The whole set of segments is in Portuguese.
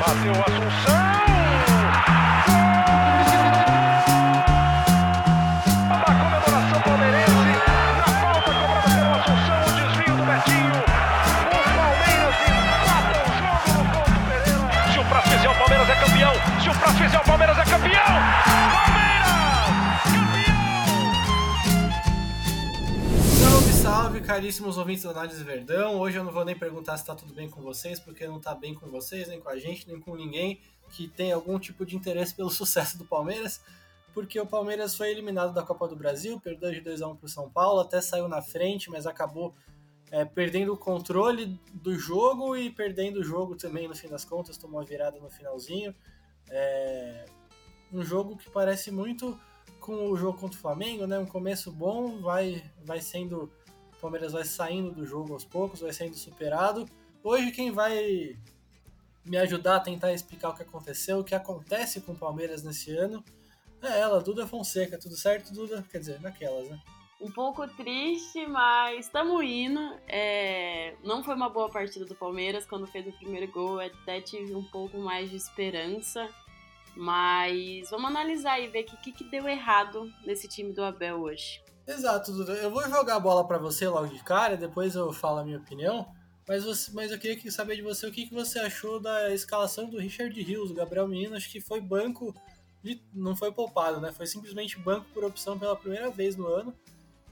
Bateu Assunção! A comemoração palmeirense, na falta cobrada pelo Assunção, o desvio do Betinho. O Palmeiras empata o jogo no Couto Pereira. Se o Prazo fizer, o Palmeiras é campeão. Se o Prazo fizer, o Palmeiras é campeão! Caríssimos ouvintes da Análise Verdão. Hoje eu não vou nem perguntar se tá tudo bem com vocês, porque não tá bem com vocês, nem com a gente, nem com ninguém que tem algum tipo de interesse pelo sucesso do Palmeiras, porque o Palmeiras foi eliminado da Copa do Brasil, perdeu de 2 a 1 pro São Paulo, até saiu na frente, mas acabou é, perdendo o controle do jogo e perdendo o jogo também no fim das contas, tomou uma virada no finalzinho. É, um jogo que parece muito com o jogo contra o Flamengo, né? Um começo bom, vai, vai sendo. O Palmeiras vai saindo do jogo aos poucos, vai sendo superado. Hoje quem vai me ajudar a tentar explicar o que aconteceu, o que acontece com o Palmeiras nesse ano, é ela, Duda Fonseca. Tudo certo, Duda? Quer dizer, naquelas, né? Um pouco triste, mas estamos indo. É... Não foi uma boa partida do Palmeiras. Quando fez o primeiro gol, até tive um pouco mais de esperança. Mas vamos analisar e ver o que, que deu errado nesse time do Abel hoje. Exato. Eu vou jogar a bola para você logo de cara, depois eu falo a minha opinião. Mas, você, mas eu queria saber de você o que, que você achou da escalação do Richard Rios, o Gabriel Menino, acho que foi banco, não foi poupado, né? Foi simplesmente banco por opção pela primeira vez no ano.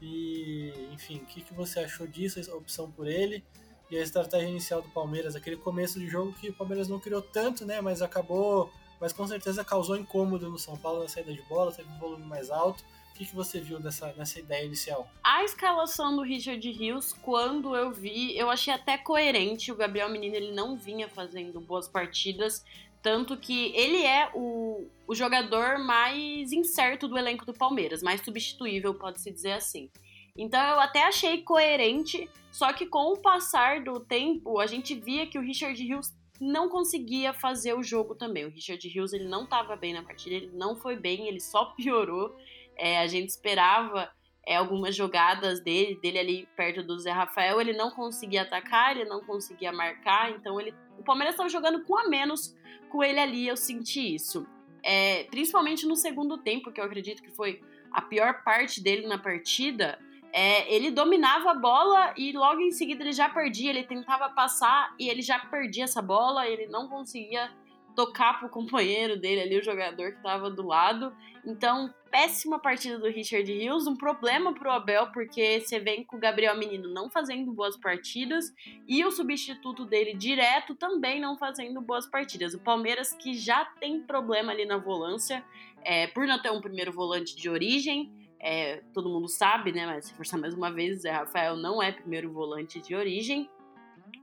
E, enfim, o que, que você achou disso, a opção por ele? E a estratégia inicial do Palmeiras, aquele começo de jogo que o Palmeiras não criou tanto, né? Mas acabou, mas com certeza causou incômodo no São Paulo na saída de bola, teve um volume mais alto. Que, que você viu dessa, nessa ideia inicial? A escalação do Richard Rios, quando eu vi, eu achei até coerente. O Gabriel Menino ele não vinha fazendo boas partidas, tanto que ele é o, o jogador mais incerto do elenco do Palmeiras, mais substituível, pode-se dizer assim. Então eu até achei coerente, só que com o passar do tempo, a gente via que o Richard Rios não conseguia fazer o jogo também. O Richard Rios ele não estava bem na partida, ele não foi bem, ele só piorou. É, a gente esperava é, algumas jogadas dele, dele ali perto do Zé Rafael, ele não conseguia atacar, ele não conseguia marcar, então ele, o Palmeiras estava jogando com a menos com ele ali, eu senti isso. É, principalmente no segundo tempo, que eu acredito que foi a pior parte dele na partida, é, ele dominava a bola e logo em seguida ele já perdia, ele tentava passar e ele já perdia essa bola, ele não conseguia tocar pro companheiro dele ali, o jogador que estava do lado. Então, péssima partida do Richard Rios, um problema pro Abel, porque você vem com o Gabriel Menino não fazendo boas partidas e o substituto dele direto também não fazendo boas partidas. O Palmeiras que já tem problema ali na volância, é, por não ter um primeiro volante de origem, é, todo mundo sabe, né? Mas se forçar mais uma vez, Zé Rafael não é primeiro volante de origem.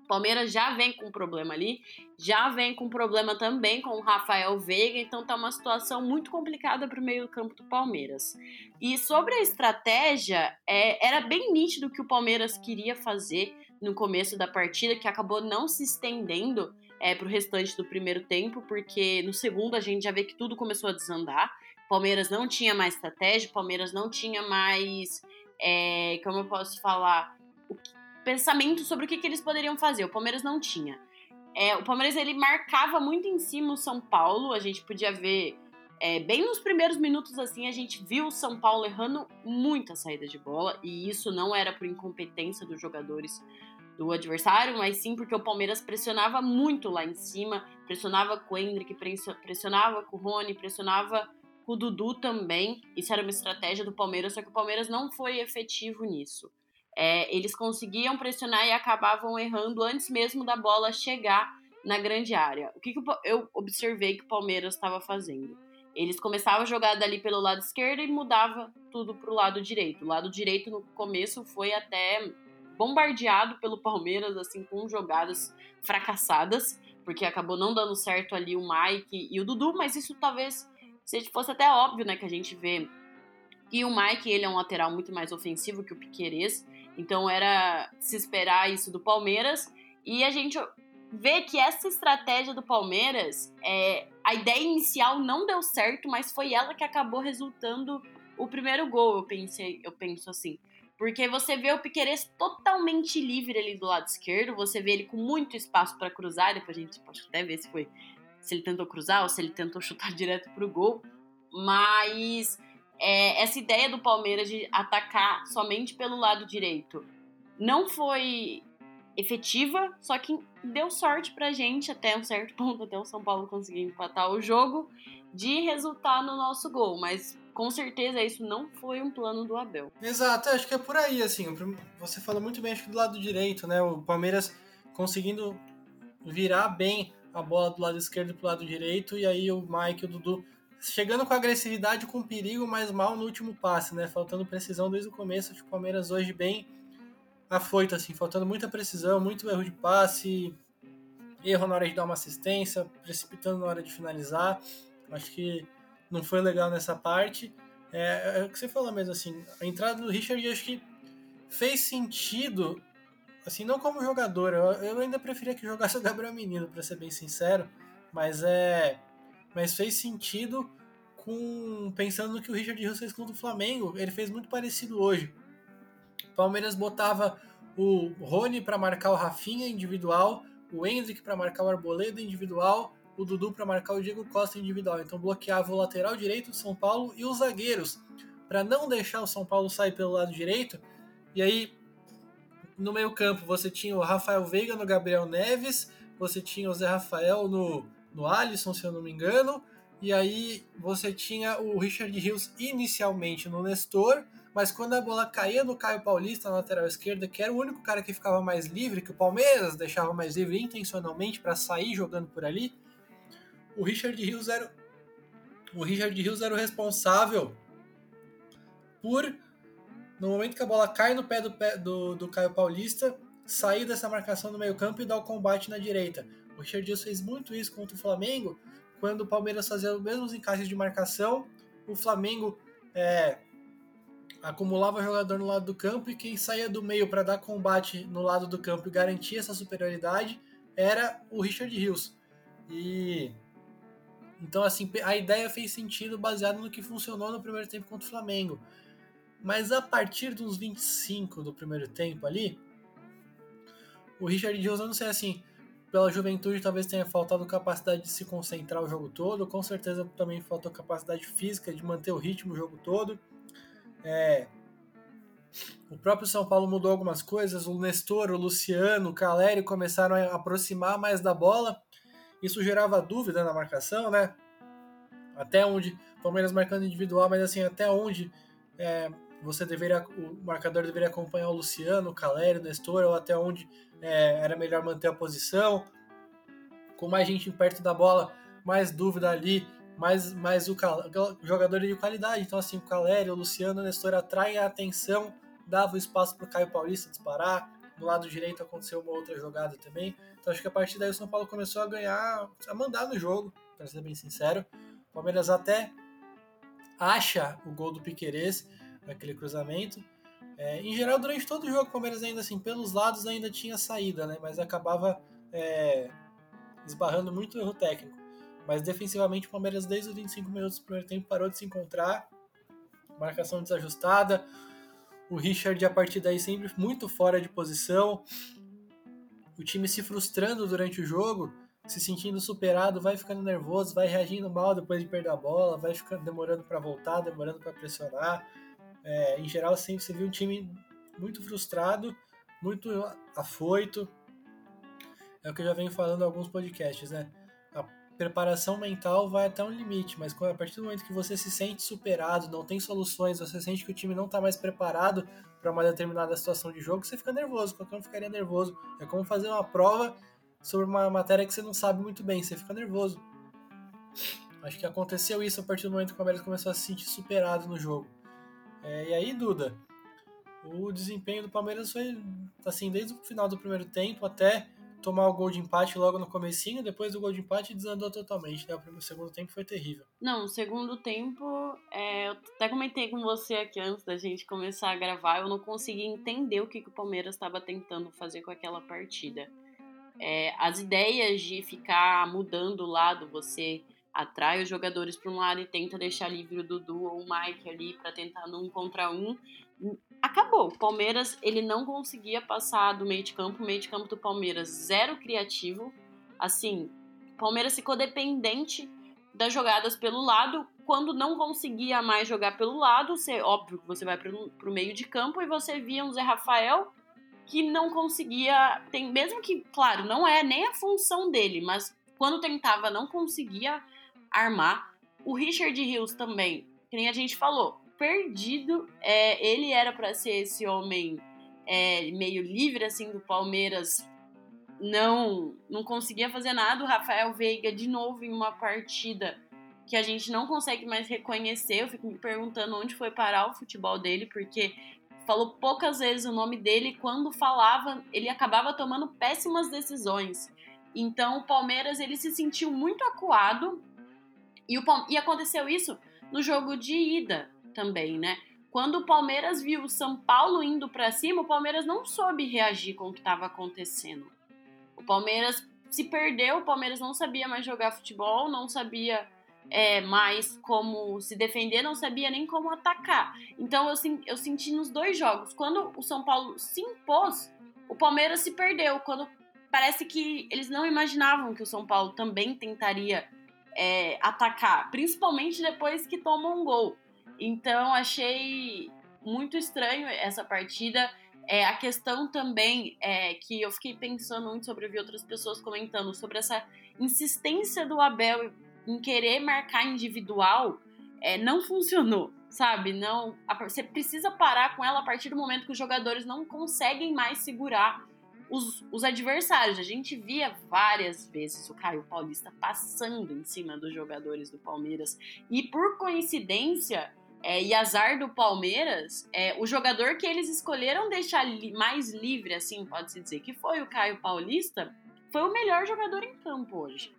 Palmeiras já vem com problema ali, já vem com problema também com o Rafael Veiga, então tá uma situação muito complicada para o meio do campo do Palmeiras. E sobre a estratégia, é, era bem nítido que o Palmeiras queria fazer no começo da partida, que acabou não se estendendo é, para o restante do primeiro tempo, porque no segundo a gente já vê que tudo começou a desandar. Palmeiras não tinha mais estratégia, Palmeiras não tinha mais, é, como eu posso falar, o pensamento sobre o que, que eles poderiam fazer. O Palmeiras não tinha. É, o Palmeiras ele marcava muito em cima o São Paulo. A gente podia ver é, bem nos primeiros minutos assim a gente viu o São Paulo errando muita saída de bola e isso não era por incompetência dos jogadores do adversário, mas sim porque o Palmeiras pressionava muito lá em cima, pressionava com o Hendrick, pressionava com o Rony, pressionava com o Dudu também. Isso era uma estratégia do Palmeiras, só que o Palmeiras não foi efetivo nisso é, eles conseguiam pressionar e acabavam errando antes mesmo da bola chegar na grande área. O que, que eu observei que o Palmeiras estava fazendo? Eles começavam a jogada ali pelo lado esquerdo e mudava tudo para o lado direito. O lado direito no começo foi até bombardeado pelo Palmeiras, assim, com jogadas fracassadas, porque acabou não dando certo ali o Mike e o Dudu, mas isso talvez fosse até óbvio, né, que a gente vê que o Mike, ele é um lateral muito mais ofensivo que o Piquerez, então era se esperar isso do Palmeiras. E a gente vê que essa estratégia do Palmeiras, é, a ideia inicial não deu certo, mas foi ela que acabou resultando o primeiro gol, eu pensei, eu penso assim. Porque você vê o Piqueires totalmente livre ali do lado esquerdo, você vê ele com muito espaço para cruzar, depois a gente pode até ver se foi se ele tentou cruzar ou se ele tentou chutar direto pro gol, mas é, essa ideia do Palmeiras de atacar somente pelo lado direito não foi efetiva, só que deu sorte pra gente até um certo ponto, até o São Paulo conseguir empatar o jogo, de resultar no nosso gol, mas com certeza isso não foi um plano do Abel. Exato, acho que é por aí, assim, você falou muito bem, acho que do lado direito, né, o Palmeiras conseguindo virar bem a bola do lado esquerdo pro lado direito, e aí o Mike e o Dudu chegando com agressividade, com perigo, mas mal no último passe, né, faltando precisão desde o começo, o Palmeiras hoje bem afoito, assim, faltando muita precisão, muito erro de passe, erro na hora de dar uma assistência, precipitando na hora de finalizar. Acho que não foi legal nessa parte. É, é o que você falou mesmo, assim, a entrada do Richard acho que fez sentido, assim, não como jogador, eu, eu ainda preferia que jogasse o Gabriel Menino, para ser bem sincero, mas é. Mas fez sentido com pensando no que o Richard Rios fez contra o Flamengo, ele fez muito parecido hoje. O Palmeiras botava o Rony para marcar o Rafinha individual, o Hendrick para marcar o Arboleda individual, o Dudu para marcar o Diego Costa individual. Então bloqueava o lateral direito do São Paulo e os zagueiros para não deixar o São Paulo sair pelo lado direito. E aí no meio-campo você tinha o Rafael Veiga no Gabriel Neves, você tinha o Zé Rafael no, no Alisson, se eu não me engano, e aí você tinha o Richard Rios inicialmente no Nestor, mas quando a bola caía no Caio Paulista na lateral esquerda, que era o único cara que ficava mais livre, que o Palmeiras deixava mais livre intencionalmente para sair jogando por ali, o Richard Rios era o Richard Rios era o responsável por no momento que a bola cai no pé do, do, do Caio Paulista, sair dessa marcação no meio-campo e dar o combate na direita. O Richard Rios fez muito isso contra o Flamengo, quando o Palmeiras fazia os mesmos encaixes de marcação, o Flamengo é, acumulava jogador no lado do campo e quem saía do meio para dar combate no lado do campo e garantir essa superioridade era o Richard Rios. E então assim, a ideia fez sentido baseado no que funcionou no primeiro tempo contra o Flamengo. Mas a partir dos 25 do primeiro tempo ali, o Richard Rios, não sei assim, pela juventude talvez tenha faltado capacidade de se concentrar o jogo todo, com certeza também faltou capacidade física de manter o ritmo o jogo todo. É, o próprio São Paulo mudou algumas coisas, o Nestor, o Luciano, o Caleri começaram a aproximar mais da bola, isso gerava dúvida na marcação, né? Até onde, Palmeiras marcando individual, mas assim, até onde é, você deveria, o marcador deveria acompanhar o Luciano, o Caleri, o Nestor, ou até onde é, era melhor manter a posição. Com mais gente perto da bola, mais dúvida ali, mais, mais o jogador de qualidade. Então, assim, o Caleri, o Luciano, o Nestor atraem a atenção, dava espaço para o Caio Paulista disparar. Do lado direito aconteceu uma outra jogada também. Então, acho que a partir daí o São Paulo começou a ganhar, a mandar no jogo, para ser bem sincero. O Palmeiras até acha o gol do Piquerez naquele cruzamento é, em geral, durante todo o jogo, o Palmeiras ainda assim, pelos lados ainda tinha saída, né? Mas acabava é, esbarrando muito erro técnico. Mas defensivamente, o Palmeiras, desde os 25 minutos do primeiro tempo, parou de se encontrar. Marcação desajustada. O Richard, a partir daí, sempre muito fora de posição. O time se frustrando durante o jogo, se sentindo superado, vai ficando nervoso, vai reagindo mal depois de perder a bola, vai ficando demorando para voltar, demorando para pressionar. É, em geral, sempre você viu um time muito frustrado, muito afoito. É o que eu já venho falando em alguns podcasts, né? A preparação mental vai até um limite, mas a partir do momento que você se sente superado, não tem soluções, você sente que o time não está mais preparado para uma determinada situação de jogo, você fica nervoso. Qualquer um ficaria nervoso. É como fazer uma prova sobre uma matéria que você não sabe muito bem, você fica nervoso. Acho que aconteceu isso a partir do momento que o Palmeiras começou a se sentir superado no jogo. É, e aí, Duda, o desempenho do Palmeiras foi assim, desde o final do primeiro tempo até tomar o gol de empate logo no comecinho, depois do gol de empate desandou totalmente, né? O primeiro, segundo tempo foi terrível. Não, o segundo tempo, é, eu até comentei com você aqui antes da gente começar a gravar, eu não consegui entender o que, que o Palmeiras estava tentando fazer com aquela partida. É, as ideias de ficar mudando o lado, você atrai os jogadores para um lado e tenta deixar livre o Dudu ou o Mike ali para tentar num contra um. Acabou. O Palmeiras ele não conseguia passar do meio de campo. O meio de campo do Palmeiras zero criativo. Assim, Palmeiras ficou dependente das jogadas pelo lado. Quando não conseguia mais jogar pelo lado, você, óbvio que você vai para o meio de campo e você via um Zé Rafael que não conseguia. Tem, mesmo que, claro, não é nem a função dele, mas quando tentava, não conseguia armar. O Richard Hills também, que nem a gente falou, perdido. É, ele era para ser esse homem é, meio livre assim do Palmeiras não não conseguia fazer nada. O Rafael Veiga, de novo, em uma partida que a gente não consegue mais reconhecer. Eu fico me perguntando onde foi parar o futebol dele, porque falou poucas vezes o nome dele. Quando falava, ele acabava tomando péssimas decisões. Então, o Palmeiras ele se sentiu muito acuado. E, o, e aconteceu isso no jogo de ida também, né? Quando o Palmeiras viu o São Paulo indo para cima, o Palmeiras não soube reagir com o que estava acontecendo. O Palmeiras se perdeu, o Palmeiras não sabia mais jogar futebol, não sabia é, mais como se defender, não sabia nem como atacar. Então eu, eu senti nos dois jogos. Quando o São Paulo se impôs, o Palmeiras se perdeu. Quando parece que eles não imaginavam que o São Paulo também tentaria é, atacar, principalmente depois que toma um gol. Então achei muito estranho essa partida. É, a questão também é que eu fiquei pensando muito sobre, eu vi outras pessoas comentando sobre essa insistência do Abel em querer marcar individual, é, não funcionou, sabe? Não, a, você precisa parar com ela a partir do momento que os jogadores não conseguem mais segurar os, os, adversários. A gente via várias vezes o Caio Paulista passando em cima dos jogadores do Palmeiras. E por coincidência, é, e azar do Palmeiras, é, o jogador que eles escolheram deixar li mais livre, assim, pode-se dizer, que foi o Caio Paulista, foi o melhor jogador em campo hoje.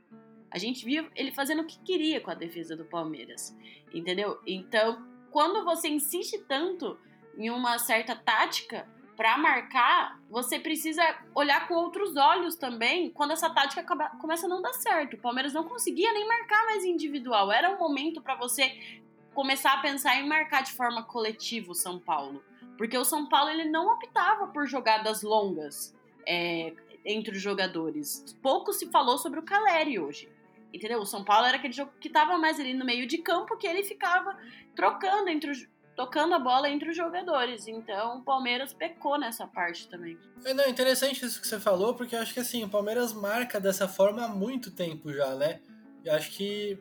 A gente viu ele fazendo o que queria com a defesa do Palmeiras, entendeu? Então, quando você insiste tanto em uma certa tática para marcar, você precisa olhar com outros olhos também quando essa tática começa a não dar certo. O Palmeiras não conseguia nem marcar mais individual. Era um momento para você começar a pensar em marcar de forma coletiva o São Paulo. Porque o São Paulo ele não optava por jogadas longas é, entre os jogadores. Pouco se falou sobre o Caleri hoje. Entendeu? O São Paulo era aquele jogo que estava mais ali no meio de campo que ele ficava trocando entre os, tocando a bola entre os jogadores. Então o Palmeiras pecou nessa parte também. É não, interessante isso que você falou, porque eu acho que assim, o Palmeiras marca dessa forma há muito tempo já, né? E acho que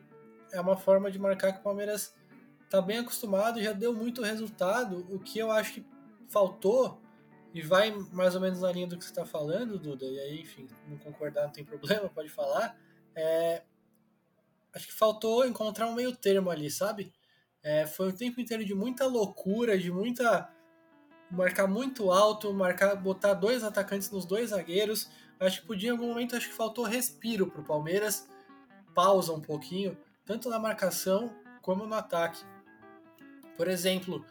é uma forma de marcar que o Palmeiras tá bem acostumado, já deu muito resultado. O que eu acho que faltou, e vai mais ou menos na linha do que você está falando, Duda, e aí, enfim, não concordar não tem problema, pode falar. É, acho que faltou encontrar um meio termo ali, sabe? É, foi um tempo inteiro de muita loucura, de muita. marcar muito alto, marcar, botar dois atacantes nos dois zagueiros. Acho que podia, em algum momento, acho que faltou respiro pro Palmeiras, pausa um pouquinho, tanto na marcação como no ataque. Por exemplo,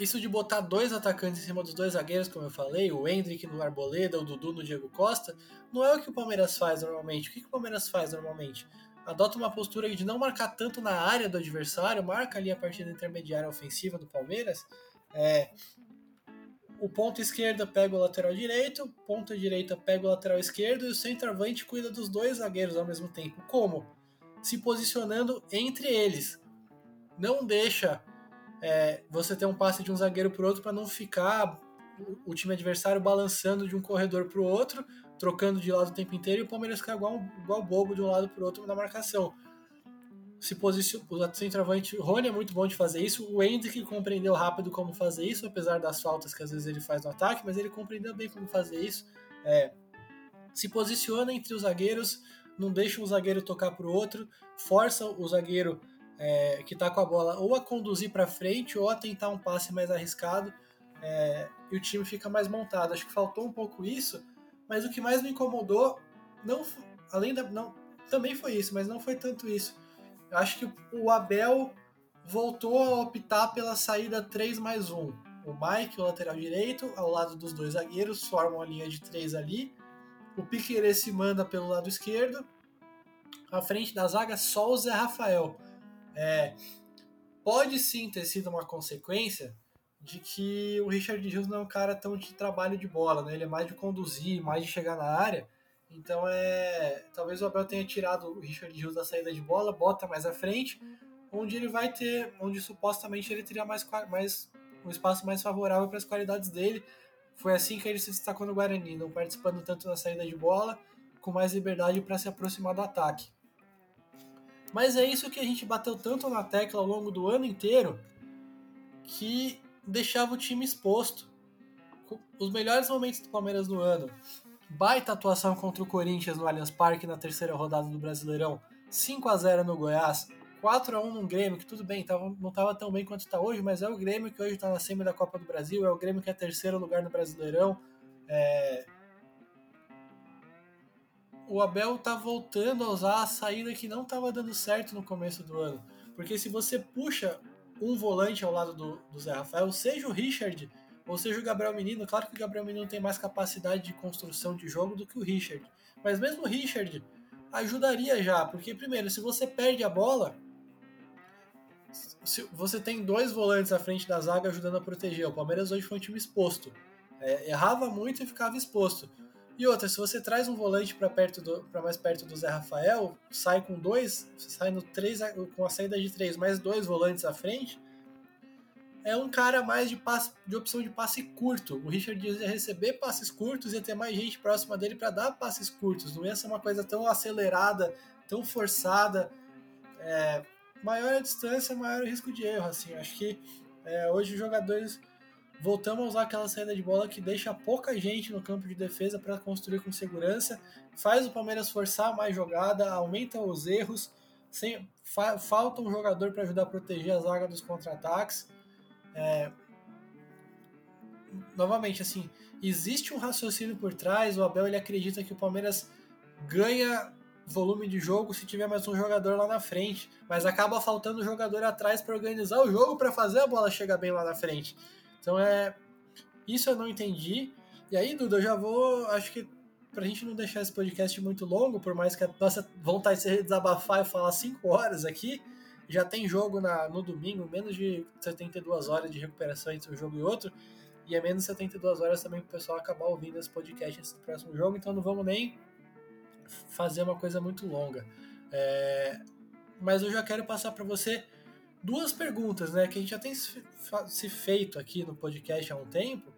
isso de botar dois atacantes em cima dos dois zagueiros, como eu falei, o Hendrick no Arboleda, o Dudu no Diego Costa, não é o que o Palmeiras faz normalmente. O que, o Palmeiras faz normalmente? Adota uma postura de não marcar tanto na área do adversário, marca ali a partida intermediária ofensiva do Palmeiras. É, o ponto esquerda pega o lateral direito, ponta direita pega o lateral esquerdo e o centroavante cuida dos dois zagueiros ao mesmo tempo. Como? Se posicionando entre eles. Não deixa é, você ter um passe de um zagueiro para outro para não ficar o time adversário balançando de um corredor para o outro, trocando de lado o tempo inteiro e o Palmeiras ficar igual, igual bobo de um lado para o outro na marcação. Se posiciona, o centroavante Rony é muito bom de fazer isso. O Hendrick compreendeu rápido como fazer isso, apesar das faltas que às vezes ele faz no ataque, mas ele compreendeu bem como fazer isso. É, se posiciona entre os zagueiros, não deixa um zagueiro tocar para o outro, força o zagueiro é, que está com a bola ou a conduzir para frente ou a tentar um passe mais arriscado é, e o time fica mais montado. Acho que faltou um pouco isso, mas o que mais me incomodou, não, além da. Não, também foi isso, mas não foi tanto isso. Eu acho que o Abel voltou a optar pela saída 3 mais 1. O Mike, o lateral direito, ao lado dos dois zagueiros, formam a linha de 3 ali. O Piqueires se manda pelo lado esquerdo. À frente da zaga, só o Zé Rafael. É, pode sim ter sido uma consequência de que o Richard Hughes não é um cara tão de trabalho de bola, né? Ele é mais de conduzir, mais de chegar na área. Então é. Talvez o Abel tenha tirado o Richard Rios da saída de bola, bota mais à frente, onde ele vai ter. onde supostamente ele teria mais, mais um espaço mais favorável para as qualidades dele. Foi assim que ele se destacou no Guarani, não participando tanto da saída de bola, com mais liberdade para se aproximar do ataque. Mas é isso que a gente bateu tanto na tecla ao longo do ano inteiro que deixava o time exposto. Os melhores momentos do Palmeiras no ano. Baita atuação contra o Corinthians no Allianz Parque na terceira rodada do Brasileirão. 5 a 0 no Goiás. 4 a 1 no Grêmio, que tudo bem, tava, não estava tão bem quanto está hoje, mas é o Grêmio que hoje está na semi da Copa do Brasil, é o Grêmio que é terceiro lugar no Brasileirão. É... O Abel está voltando a usar a saída que não estava dando certo no começo do ano. Porque se você puxa um volante ao lado do, do Zé Rafael, seja o Richard ou seja o Gabriel Menino, claro que o Gabriel Menino tem mais capacidade de construção de jogo do que o Richard. Mas mesmo o Richard ajudaria já, porque primeiro, se você perde a bola, você tem dois volantes à frente da zaga ajudando a proteger. O Palmeiras hoje foi um time exposto. É, errava muito e ficava exposto. E outra, se você traz um volante para perto para mais perto do Zé Rafael, sai com dois, sai no três, com a saída de três, mais dois volantes à frente, é um cara mais de, passe, de opção de passe curto. O Richard ia receber passes curtos, ia ter mais gente próxima dele para dar passes curtos. Não ia ser uma coisa tão acelerada, tão forçada. É, maior a distância, maior o risco de erro. Assim, acho que é, hoje os jogadores voltamos a usar aquela saída de bola que deixa pouca gente no campo de defesa para construir com segurança, faz o Palmeiras forçar mais jogada, aumenta os erros, sem, fa, falta um jogador para ajudar a proteger a zaga dos contra-ataques. É, novamente, assim, existe um raciocínio por trás, o Abel ele acredita que o Palmeiras ganha volume de jogo se tiver mais um jogador lá na frente, mas acaba faltando jogador atrás para organizar o jogo para fazer a bola chegar bem lá na frente. Então é isso eu não entendi. E aí, Duda, eu já vou, acho que pra gente não deixar esse podcast muito longo, por mais que a nossa vontade seja desabafar e falar 5 horas aqui, já tem jogo na, no domingo, menos de 72 horas de recuperação entre um jogo e outro, e é menos de 72 horas também para o pessoal acabar ouvindo esse podcast antes do próximo jogo, então não vamos nem fazer uma coisa muito longa. É, mas eu já quero passar para você duas perguntas, né, que a gente já tem se feito aqui no podcast há um tempo,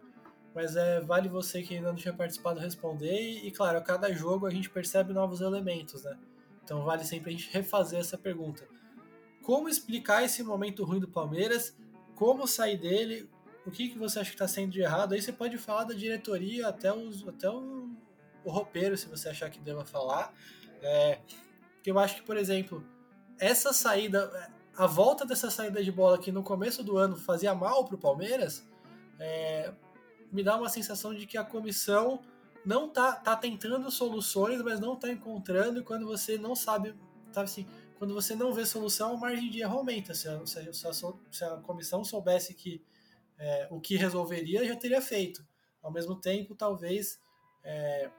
mas é vale você que ainda não tinha participado responder e, e claro, a cada jogo a gente percebe novos elementos, né? Então vale sempre a gente refazer essa pergunta. Como explicar esse momento ruim do Palmeiras? Como sair dele? O que, que você acha que está sendo de errado? Aí você pode falar da diretoria até, os, até o, o roupeiro, se você achar que deva falar. É, que eu acho que, por exemplo, essa saída, a volta dessa saída de bola que no começo do ano fazia mal para o Palmeiras, é, me dá uma sensação de que a comissão não tá, tá tentando soluções, mas não tá encontrando, e quando você não sabe, sabe assim, quando você não vê solução, a margem de erro aumenta. Se a, se a, se a comissão soubesse que é, o que resolveria, já teria feito. Ao mesmo tempo, talvez é,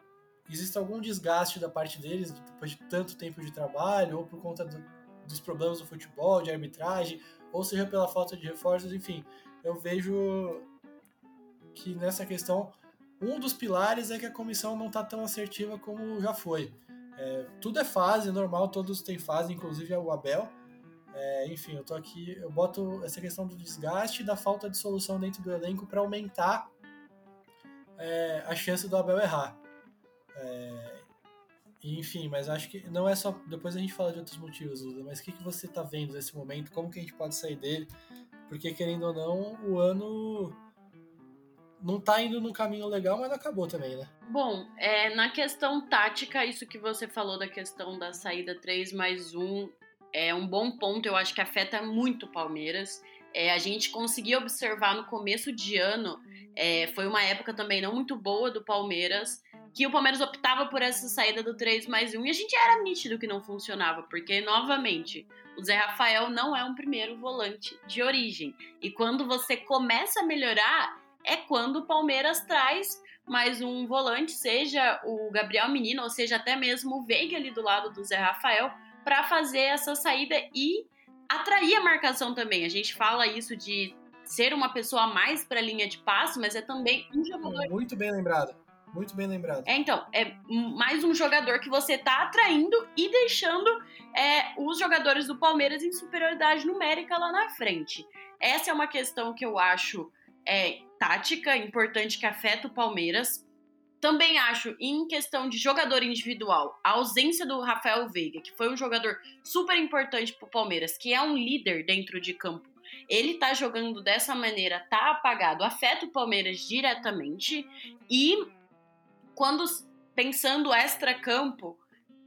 exista algum desgaste da parte deles depois de tanto tempo de trabalho, ou por conta do, dos problemas do futebol, de arbitragem, ou seja pela falta de reforços, enfim. Eu vejo que nessa questão um dos pilares é que a comissão não está tão assertiva como já foi. É, tudo é fase, normal, todos têm fase, inclusive o Abel. É, enfim, eu tô aqui, eu boto essa questão do desgaste e da falta de solução dentro do elenco para aumentar é, a chance do Abel errar. É, enfim, mas acho que não é só. Depois a gente fala de outros motivos, Luda, mas o que, que você tá vendo nesse momento? Como que a gente pode sair dele? Porque, querendo ou não, o ano não tá indo no caminho legal, mas acabou também, né? Bom, é, na questão tática, isso que você falou da questão da saída 3 mais 1 é um bom ponto, eu acho que afeta muito o Palmeiras. É, a gente conseguia observar no começo de ano, é, foi uma época também não muito boa do Palmeiras, que o Palmeiras optava por essa saída do 3 mais 1 e a gente era nítido que não funcionava, porque, novamente, o Zé Rafael não é um primeiro volante de origem. E quando você começa a melhorar, é quando o Palmeiras traz mais um volante, seja o Gabriel Menino, ou seja até mesmo o Veiga ali do lado do Zé Rafael, para fazer essa saída e atrair a marcação também. A gente fala isso de ser uma pessoa a mais para a linha de passe, mas é também um jogador. Muito bem lembrado. Muito bem lembrado. É, então, é mais um jogador que você tá atraindo e deixando é, os jogadores do Palmeiras em superioridade numérica lá na frente. Essa é uma questão que eu acho é, tática, importante, que afeta o Palmeiras. Também acho, em questão de jogador individual, a ausência do Rafael Veiga, que foi um jogador super importante pro Palmeiras, que é um líder dentro de campo. Ele tá jogando dessa maneira, tá apagado, afeta o Palmeiras diretamente. E quando pensando extra-campo,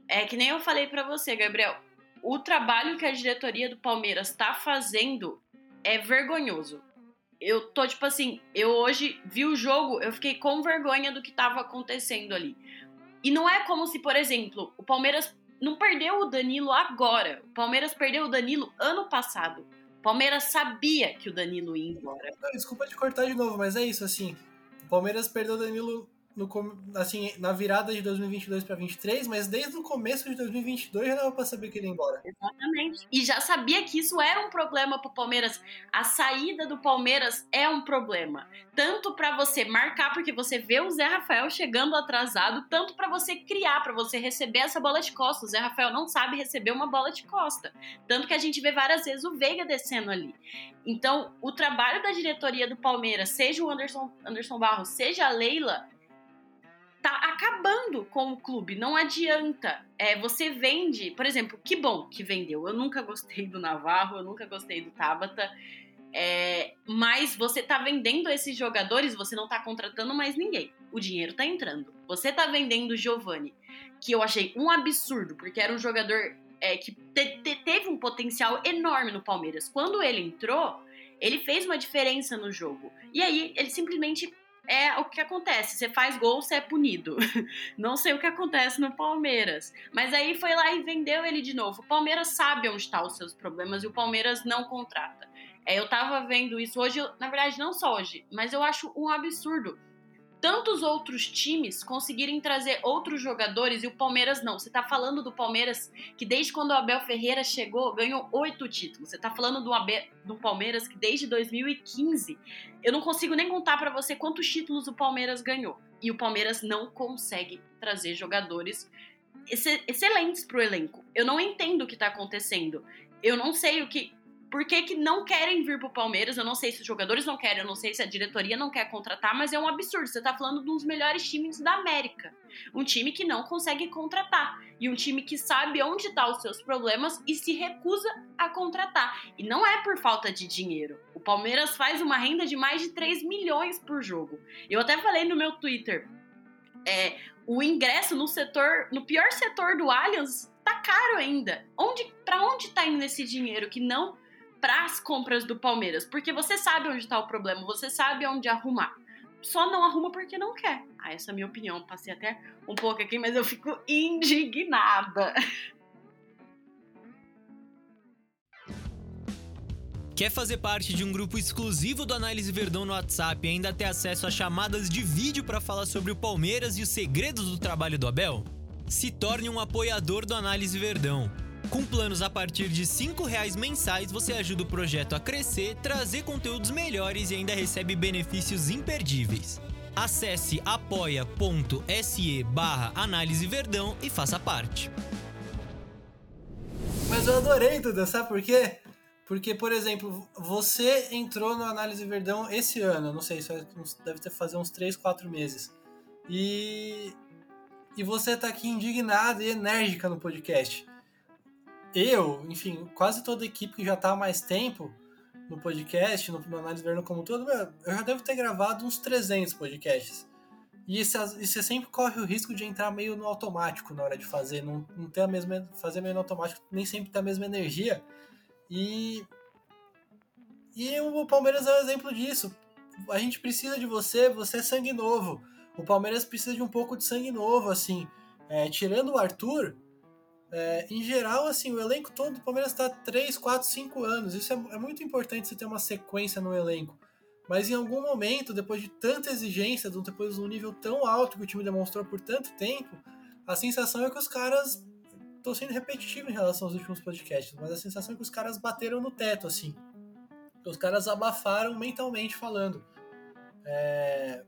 é que nem eu falei para você, Gabriel, o trabalho que a diretoria do Palmeiras tá fazendo é vergonhoso. Eu tô tipo assim, eu hoje vi o jogo, eu fiquei com vergonha do que tava acontecendo ali. E não é como se, por exemplo, o Palmeiras não perdeu o Danilo agora. O Palmeiras perdeu o Danilo ano passado. O Palmeiras sabia que o Danilo ia embora. Desculpa te cortar de novo, mas é isso, assim. O Palmeiras perdeu o Danilo no, assim, na virada de 2022 para 2023, mas desde o começo de 2022 já dava para saber que ele ia embora. Exatamente. E já sabia que isso era um problema para o Palmeiras. A saída do Palmeiras é um problema, tanto para você marcar porque você vê o Zé Rafael chegando atrasado, tanto para você criar, para você receber essa bola de costa. O Zé Rafael não sabe receber uma bola de costa, tanto que a gente vê várias vezes o Veiga descendo ali. Então, o trabalho da diretoria do Palmeiras, seja o Anderson, Anderson Barros, seja a Leila, tá acabando com o clube. Não adianta. É, você vende, por exemplo, que bom que vendeu. Eu nunca gostei do Navarro, eu nunca gostei do Tabata. É, mas você tá vendendo esses jogadores, você não tá contratando mais ninguém. O dinheiro tá entrando. Você tá vendendo o Giovani, que eu achei um absurdo, porque era um jogador é, que te, te, teve um potencial enorme no Palmeiras. Quando ele entrou, ele fez uma diferença no jogo. E aí ele simplesmente é o que acontece. Você faz gol, você é punido. Não sei o que acontece no Palmeiras. Mas aí foi lá e vendeu ele de novo. O Palmeiras sabe onde estão os seus problemas e o Palmeiras não contrata. É, eu tava vendo isso hoje, na verdade, não só hoje, mas eu acho um absurdo tantos outros times conseguirem trazer outros jogadores e o Palmeiras não. Você tá falando do Palmeiras que desde quando o Abel Ferreira chegou ganhou oito títulos. Você tá falando do, Abel, do Palmeiras que desde 2015 eu não consigo nem contar para você quantos títulos o Palmeiras ganhou. E o Palmeiras não consegue trazer jogadores excelentes pro elenco. Eu não entendo o que tá acontecendo. Eu não sei o que por que, que não querem vir pro Palmeiras? Eu não sei se os jogadores não querem, eu não sei se a diretoria não quer contratar, mas é um absurdo. Você tá falando de um dos melhores times da América. Um time que não consegue contratar. E um time que sabe onde tá os seus problemas e se recusa a contratar. E não é por falta de dinheiro. O Palmeiras faz uma renda de mais de 3 milhões por jogo. Eu até falei no meu Twitter. É, o ingresso no setor, no pior setor do Allianz, tá caro ainda. Onde, para onde tá indo esse dinheiro que não para as compras do Palmeiras, porque você sabe onde está o problema, você sabe onde arrumar. Só não arruma porque não quer. Ah, essa é a minha opinião. Passei até um pouco aqui, mas eu fico indignada. Quer fazer parte de um grupo exclusivo do Análise Verdão no WhatsApp e ainda ter acesso a chamadas de vídeo para falar sobre o Palmeiras e os segredos do trabalho do Abel? Se torne um apoiador do Análise Verdão. Com planos a partir de R$ reais mensais, você ajuda o projeto a crescer, trazer conteúdos melhores e ainda recebe benefícios imperdíveis. Acesse apoia.se barra Análise Verdão e faça parte. Mas eu adorei, Duda, sabe por quê? Porque, por exemplo, você entrou no Análise Verdão esse ano, não sei, deve ter fazer uns 3, 4 meses. E, e você tá aqui indignada e enérgica no podcast eu, enfim, quase toda a equipe que já está há mais tempo no podcast, no, no Análise Verno como todo, eu já devo ter gravado uns 300 podcasts. E você sempre corre o risco de entrar meio no automático na hora de fazer, não, não ter a mesma. fazer meio no automático, nem sempre ter a mesma energia. E. E o Palmeiras é um exemplo disso. A gente precisa de você, você é sangue novo. O Palmeiras precisa de um pouco de sangue novo, assim. É, tirando o Arthur, é, em geral, assim, o elenco todo do Palmeiras está 3, 4, 5 anos. Isso é, é, muito importante você ter uma sequência no elenco. Mas em algum momento, depois de tanta exigência, depois de um nível tão alto que o time demonstrou por tanto tempo, a sensação é que os caras. Estou sendo repetitivo em relação aos últimos podcasts, mas a sensação é que os caras bateram no teto, assim. Os caras abafaram mentalmente falando. É...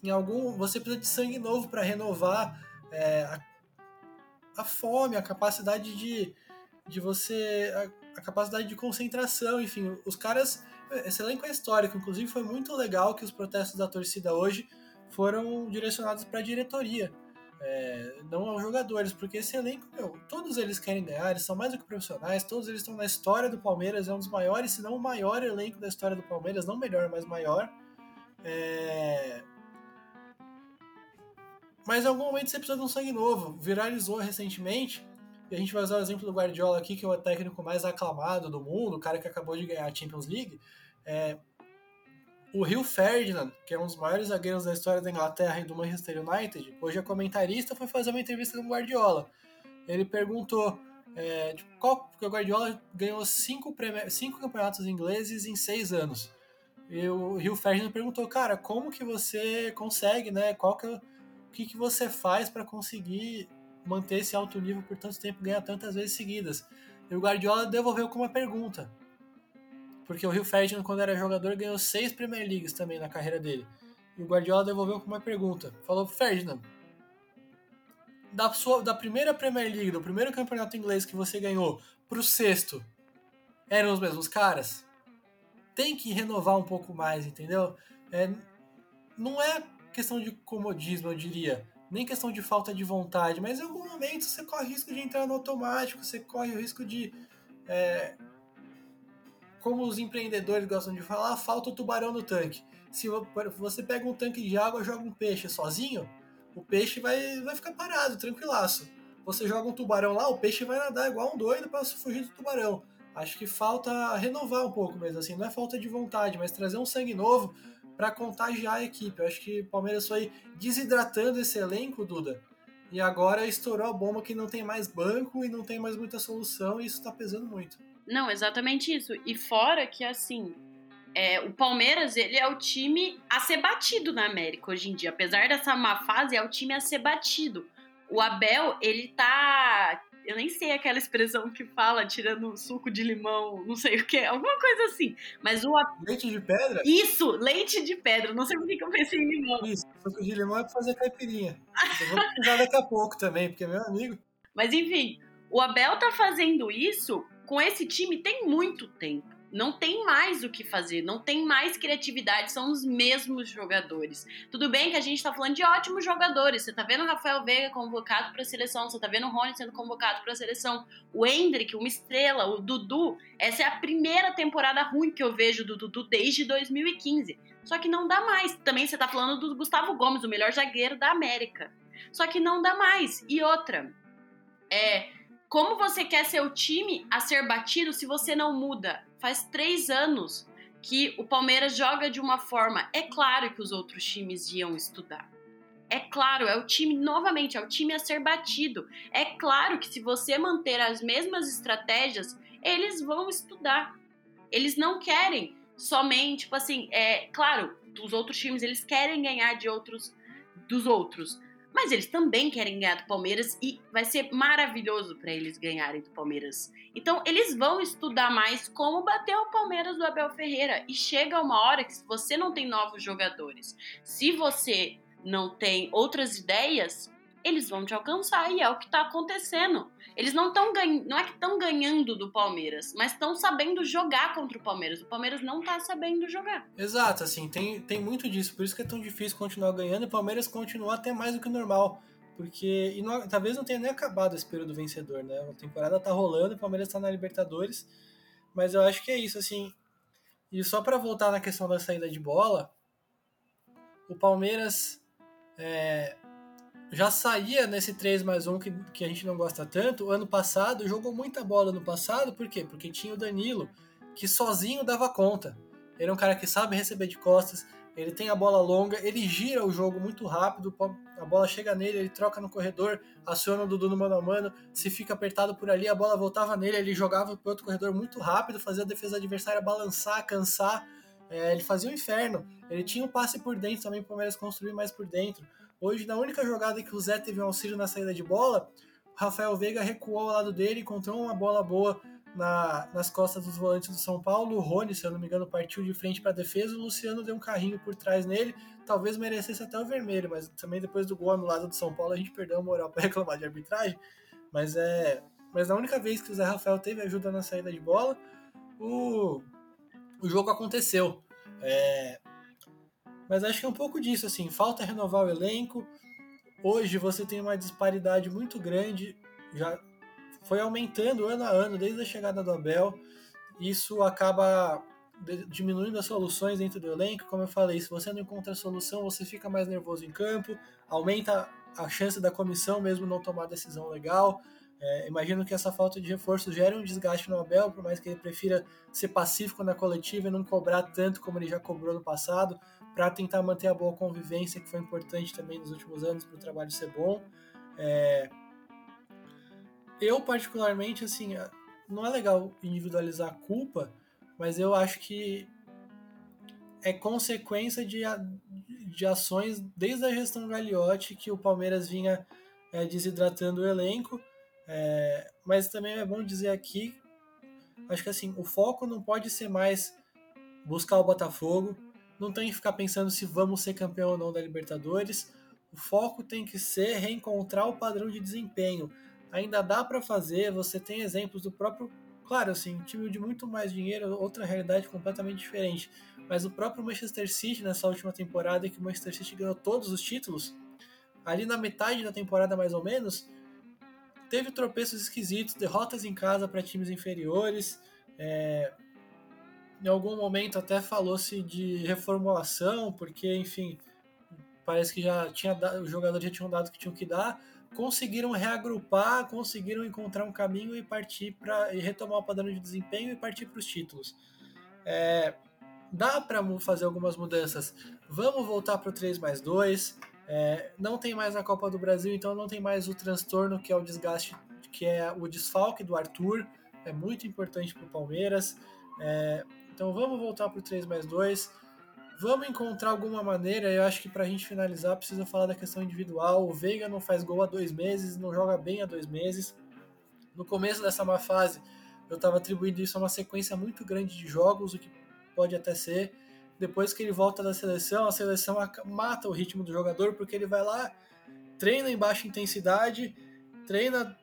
em algum. Você precisa de sangue novo para renovar é, a, a, fome, a capacidade de, de você. A, a, capacidade de concentração, enfim, os caras. Esse elenco é histórico, inclusive foi muito legal que os protestos da torcida hoje foram direcionados para a diretoria. É, não aos jogadores, porque esse elenco, meu, todos eles querem ganhar, eles são mais do que profissionais, todos eles estão na história do Palmeiras, é um dos maiores, se não o maior elenco da história do Palmeiras, não melhor, mas maior. É... Mas em algum momento você precisa de um sangue novo. Viralizou recentemente, e a gente vai usar o exemplo do Guardiola aqui, que é o técnico mais aclamado do mundo, o cara que acabou de ganhar a Champions League. É... O Rio Ferdinand, que é um dos maiores zagueiros da história da Inglaterra e do Manchester United, hoje é comentarista, foi fazer uma entrevista com o Guardiola. Ele perguntou é, qual, porque o Guardiola ganhou cinco, cinco campeonatos ingleses em seis anos. E o Rio Ferdinand perguntou, cara, como que você consegue, né? Qual que é, que, que você faz para conseguir manter esse alto nível por tanto tempo, ganhar tantas vezes seguidas? E o Guardiola devolveu com uma pergunta. Porque o Rio Ferdinand, quando era jogador, ganhou seis Premier Leagues também na carreira dele. E o Guardiola devolveu com uma pergunta. Falou, Ferdinand, da, sua, da primeira Premier League, do primeiro campeonato inglês que você ganhou, pro sexto, eram os mesmos caras? tem que renovar um pouco mais, entendeu? É, não é questão de comodismo, eu diria, nem questão de falta de vontade, mas em algum momento você corre o risco de entrar no automático, você corre o risco de. É, como os empreendedores gostam de falar, falta o tubarão no tanque. Se você pega um tanque de água joga um peixe sozinho, o peixe vai, vai ficar parado, tranquilaço. Você joga um tubarão lá, o peixe vai nadar igual um doido para fugir do tubarão. Acho que falta renovar um pouco mesmo, assim, não é falta de vontade, mas trazer um sangue novo para contagiar a equipe. Eu acho que o Palmeiras foi desidratando esse elenco, Duda, e agora estourou a bomba que não tem mais banco e não tem mais muita solução, e isso está pesando muito. Não, exatamente isso. E fora que, assim, é, o Palmeiras, ele é o time a ser batido na América hoje em dia. Apesar dessa má fase, é o time a ser batido. O Abel, ele tá eu nem sei aquela expressão que fala tirando suco de limão, não sei o que, alguma coisa assim. Mas o. Leite de pedra? Isso, leite de pedra. Não sei por que eu pensei em limão. Isso, suco de limão é pra fazer caipirinha. Eu vou precisar daqui a pouco também, porque é meu amigo. Mas enfim, o Abel tá fazendo isso com esse time tem muito tempo não tem mais o que fazer, não tem mais criatividade, são os mesmos jogadores. Tudo bem que a gente tá falando de ótimos jogadores, você tá vendo o Rafael Veiga convocado para a seleção, você tá vendo o Rony sendo convocado para a seleção, o Hendrick, uma estrela, o Dudu, essa é a primeira temporada ruim que eu vejo do Dudu desde 2015. Só que não dá mais. Também você tá falando do Gustavo Gomes, o melhor zagueiro da América. Só que não dá mais. E outra, é, como você quer ser o time a ser batido se você não muda? Faz três anos que o Palmeiras joga de uma forma. É claro que os outros times iam estudar. É claro, é o time, novamente, é o time a ser batido. É claro que se você manter as mesmas estratégias, eles vão estudar. Eles não querem somente, tipo assim, é claro, os outros times eles querem ganhar de outros dos outros, mas eles também querem ganhar do Palmeiras e vai ser maravilhoso para eles ganharem do Palmeiras. Então, eles vão estudar mais como bater o Palmeiras do Abel Ferreira. E chega uma hora que, se você não tem novos jogadores, se você não tem outras ideias, eles vão te alcançar e é o que está acontecendo. Eles não estão ganhando, não é que estão ganhando do Palmeiras, mas estão sabendo jogar contra o Palmeiras. O Palmeiras não está sabendo jogar. Exato, assim, tem, tem muito disso, por isso que é tão difícil continuar ganhando e o Palmeiras continuar até mais do que normal. Porque e não, talvez não tenha nem acabado esse período vencedor, né? A temporada tá rolando, o Palmeiras está na Libertadores, mas eu acho que é isso, assim. E só para voltar na questão da saída de bola, o Palmeiras é, já saía nesse 3 mais 1 que, que a gente não gosta tanto. Ano passado, jogou muita bola no passado, por quê? Porque tinha o Danilo, que sozinho dava conta. Ele é um cara que sabe receber de costas, ele tem a bola longa, ele gira o jogo muito rápido, a bola chega nele, ele troca no corredor, aciona o Dudu no mano a mano, se fica apertado por ali, a bola voltava nele, ele jogava para outro corredor muito rápido, fazia a defesa adversária balançar, cansar, é, ele fazia o um inferno. Ele tinha um passe por dentro também, o Palmeiras construir mais por dentro. Hoje, na única jogada que o Zé teve um auxílio na saída de bola, o Rafael Veiga recuou ao lado dele, encontrou uma bola boa na, nas costas dos volantes do São Paulo. O Rony, se eu não me engano, partiu de frente para a defesa. O Luciano deu um carrinho por trás nele. Talvez merecesse até o vermelho, mas também depois do gol anulado do São Paulo a gente perdeu a moral para reclamar de arbitragem. Mas é. Mas na única vez que o Zé Rafael teve ajuda na saída de bola, o, o jogo aconteceu. É, mas acho que é um pouco disso, assim, falta renovar o elenco. Hoje você tem uma disparidade muito grande, já foi aumentando ano a ano desde a chegada do Abel. Isso acaba diminuindo as soluções dentro do elenco. Como eu falei, se você não encontra solução, você fica mais nervoso em campo, aumenta a chance da comissão mesmo não tomar decisão legal. É, imagino que essa falta de reforço gere um desgaste no Abel, por mais que ele prefira ser pacífico na coletiva e não cobrar tanto como ele já cobrou no passado, para tentar manter a boa convivência, que foi importante também nos últimos anos para o trabalho ser bom. É, eu, particularmente, assim, não é legal individualizar a culpa, mas eu acho que é consequência de, de ações desde a gestão Gagliotti que o Palmeiras vinha é, desidratando o elenco. É, mas também é bom dizer aqui, acho que assim, o foco não pode ser mais buscar o Botafogo, não tem que ficar pensando se vamos ser campeão ou não da Libertadores. O foco tem que ser reencontrar o padrão de desempenho. Ainda dá para fazer, você tem exemplos do próprio Claro, assim, um time de muito mais dinheiro, outra realidade completamente diferente. Mas o próprio Manchester City, nessa última temporada, que o Manchester City ganhou todos os títulos, ali na metade da temporada mais ou menos, teve tropeços esquisitos, derrotas em casa para times inferiores. É, em algum momento até falou-se de reformulação, porque, enfim, parece que já tinha os jogadores já tinham dado o que tinham que dar conseguiram reagrupar, conseguiram encontrar um caminho e partir para retomar o padrão de desempenho e partir para os títulos. É, dá para fazer algumas mudanças. Vamos voltar para o 3 mais 2. É, não tem mais a Copa do Brasil, então não tem mais o transtorno que é o desgaste, que é o desfalque do Arthur. É muito importante para o Palmeiras. É, então vamos voltar para o 3 mais 2. Vamos encontrar alguma maneira, eu acho que para a gente finalizar precisa falar da questão individual. O Veiga não faz gol há dois meses, não joga bem há dois meses. No começo dessa má fase, eu estava atribuindo isso a uma sequência muito grande de jogos, o que pode até ser. Depois que ele volta da seleção, a seleção mata o ritmo do jogador, porque ele vai lá, treina em baixa intensidade, treina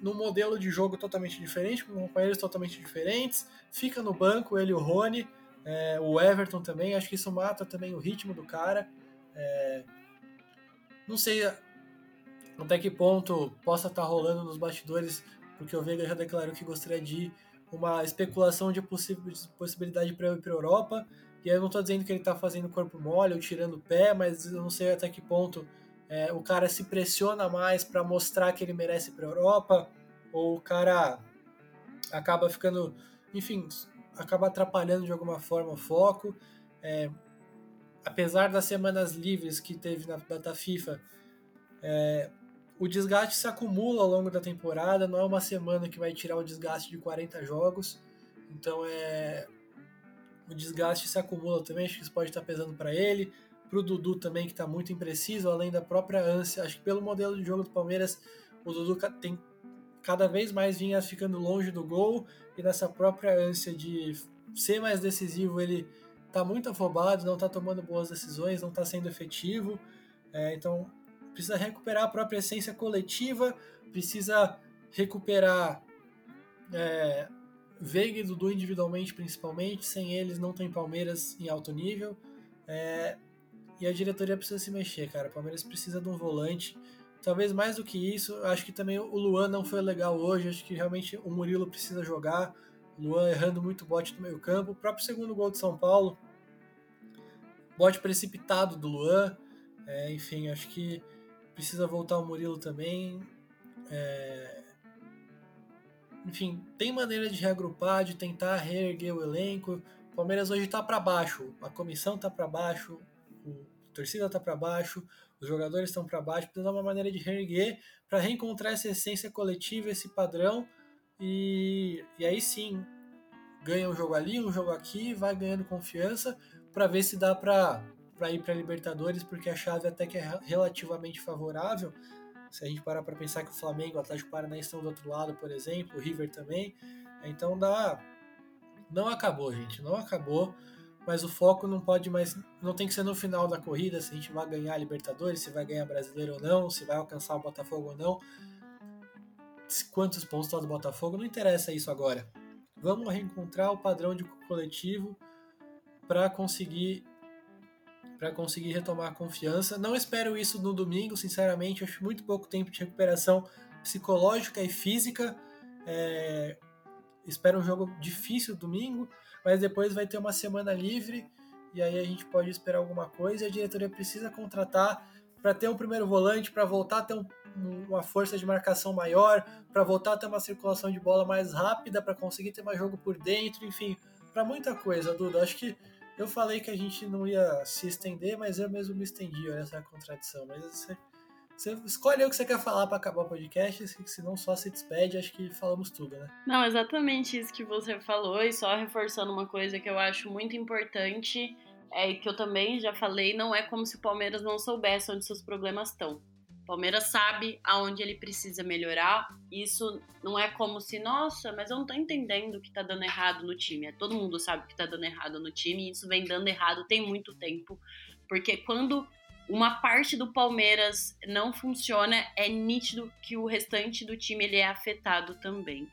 num modelo de jogo totalmente diferente, com companheiros totalmente diferentes, fica no banco, ele o Rony é, o Everton também, acho que isso mata também o ritmo do cara. É, não sei até que ponto possa estar tá rolando nos bastidores, porque o Veiga já declarou que gostaria de uma especulação de possibilidade para ir para a Europa. E eu não estou dizendo que ele está fazendo corpo mole ou tirando o pé, mas eu não sei até que ponto é, o cara se pressiona mais para mostrar que ele merece para a Europa, ou o cara acaba ficando, enfim, acaba atrapalhando de alguma forma o foco. É, apesar das semanas livres que teve na data FIFA, é, o desgaste se acumula ao longo da temporada, não é uma semana que vai tirar o desgaste de 40 jogos, então é o desgaste se acumula também, acho que isso pode estar pesando para ele, para o Dudu também que está muito impreciso, além da própria ânsia, acho que pelo modelo de jogo do Palmeiras, o Dudu tem cada vez mais vinha ficando longe do gol e nessa própria ânsia de ser mais decisivo, ele está muito afobado, não está tomando boas decisões, não está sendo efetivo. É, então precisa recuperar a própria essência coletiva, precisa recuperar é, Veiga e Dudu individualmente, principalmente. Sem eles não tem Palmeiras em alto nível. É, e a diretoria precisa se mexer, cara. O Palmeiras precisa de um volante Talvez mais do que isso, acho que também o Luan não foi legal hoje. Acho que realmente o Murilo precisa jogar. Luan errando muito bote no meio campo. O próprio segundo gol de São Paulo, bote precipitado do Luan. É, enfim, acho que precisa voltar o Murilo também. É... Enfim, tem maneira de reagrupar, de tentar reerguer o elenco. O Palmeiras hoje está para baixo, a comissão está para baixo, torcida está para baixo, os jogadores estão para baixo, precisa dar uma maneira de reerguer para reencontrar essa essência coletiva, esse padrão, e, e aí sim ganha um jogo ali, um jogo aqui, vai ganhando confiança para ver se dá para ir para Libertadores, porque a chave até que é relativamente favorável. Se a gente parar para pensar que o Flamengo, o Atlético Paranaense estão do outro lado, por exemplo, o River também, Então dá. Não acabou, gente. Não acabou. Mas o foco não pode mais. Não tem que ser no final da corrida se a gente vai ganhar a Libertadores, se vai ganhar brasileiro ou não, se vai alcançar o Botafogo ou não. Quantos pontos está do Botafogo, não interessa isso agora. Vamos reencontrar o padrão de coletivo para conseguir para conseguir retomar a confiança. Não espero isso no domingo, sinceramente. Acho muito pouco tempo de recuperação psicológica e física. É... Espero um jogo difícil domingo, mas depois vai ter uma semana livre e aí a gente pode esperar alguma coisa. E a diretoria precisa contratar para ter um primeiro volante, para voltar a ter um, uma força de marcação maior, para voltar a ter uma circulação de bola mais rápida, para conseguir ter mais jogo por dentro, enfim, para muita coisa, Duda. Acho que eu falei que a gente não ia se estender, mas eu mesmo me estendi, olha essa contradição. Mas você, você escolhe o que você quer falar para acabar o podcast, se não só se despede, acho que falamos tudo, né? Não, exatamente isso que você falou, e só reforçando uma coisa que eu acho muito importante, é que eu também já falei, não é como se o Palmeiras não soubesse onde seus problemas estão. Palmeiras sabe aonde ele precisa melhorar. Isso não é como se, nossa, mas eu não tô entendendo o que tá dando errado no time. É, todo mundo sabe o que tá dando errado no time e isso vem dando errado tem muito tempo. Porque quando uma parte do Palmeiras não funciona, é nítido que o restante do time ele é afetado também.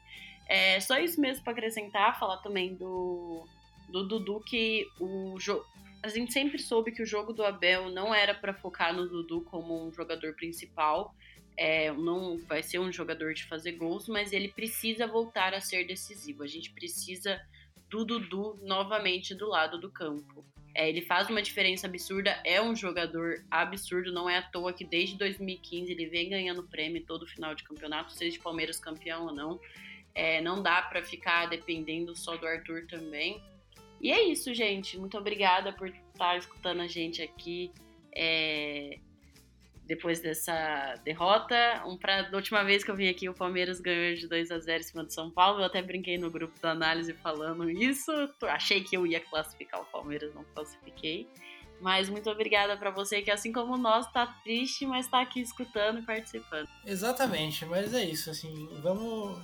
É só isso mesmo para acrescentar, falar também do, do Dudu que o jogo a gente sempre soube que o jogo do Abel não era para focar no Dudu como um jogador principal. É, não vai ser um jogador de fazer gols, mas ele precisa voltar a ser decisivo. A gente precisa do Dudu novamente do lado do campo. É, ele faz uma diferença absurda, é um jogador absurdo, não é à toa que desde 2015 ele vem ganhando prêmio todo final de campeonato, seja de Palmeiras campeão ou não. É, não dá para ficar dependendo só do Arthur também. E é isso, gente. Muito obrigada por estar escutando a gente aqui é, depois dessa derrota. Um pra, da última vez que eu vim aqui, o Palmeiras ganhou de 2 a 0 em cima do São Paulo. Eu até brinquei no grupo da análise falando isso. Achei que eu ia classificar o Palmeiras, não classifiquei. Mas muito obrigada para você que, assim como nós, tá triste, mas está aqui escutando e participando. Exatamente, mas é isso, assim, vamos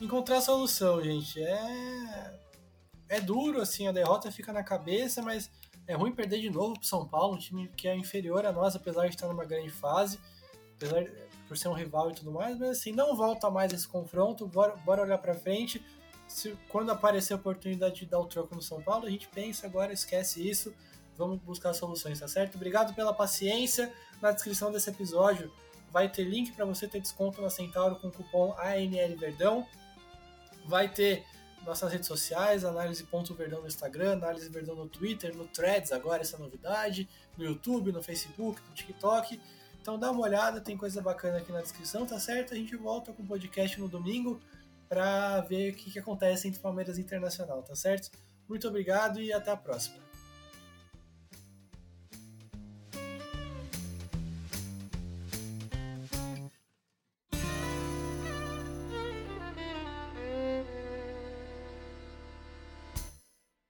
encontrar a solução, gente. É é duro, assim, a derrota fica na cabeça, mas é ruim perder de novo pro São Paulo, um time que é inferior a nós, apesar de estar numa grande fase, apesar de, por ser um rival e tudo mais, mas assim, não volta mais esse confronto, bora, bora olhar para frente. Se, quando aparecer a oportunidade de dar o troco no São Paulo, a gente pensa agora, esquece isso, vamos buscar soluções, tá certo? Obrigado pela paciência. Na descrição desse episódio vai ter link para você ter desconto na Centauro com o cupom ANL Verdão. Vai ter nossas redes sociais, análise.verdão no Instagram, análise verdão no Twitter, no Threads agora essa novidade, no YouTube, no Facebook, no TikTok. Então dá uma olhada, tem coisa bacana aqui na descrição, tá certo? A gente volta com o podcast no domingo para ver o que, que acontece entre Palmeiras e Internacional, tá certo? Muito obrigado e até a próxima.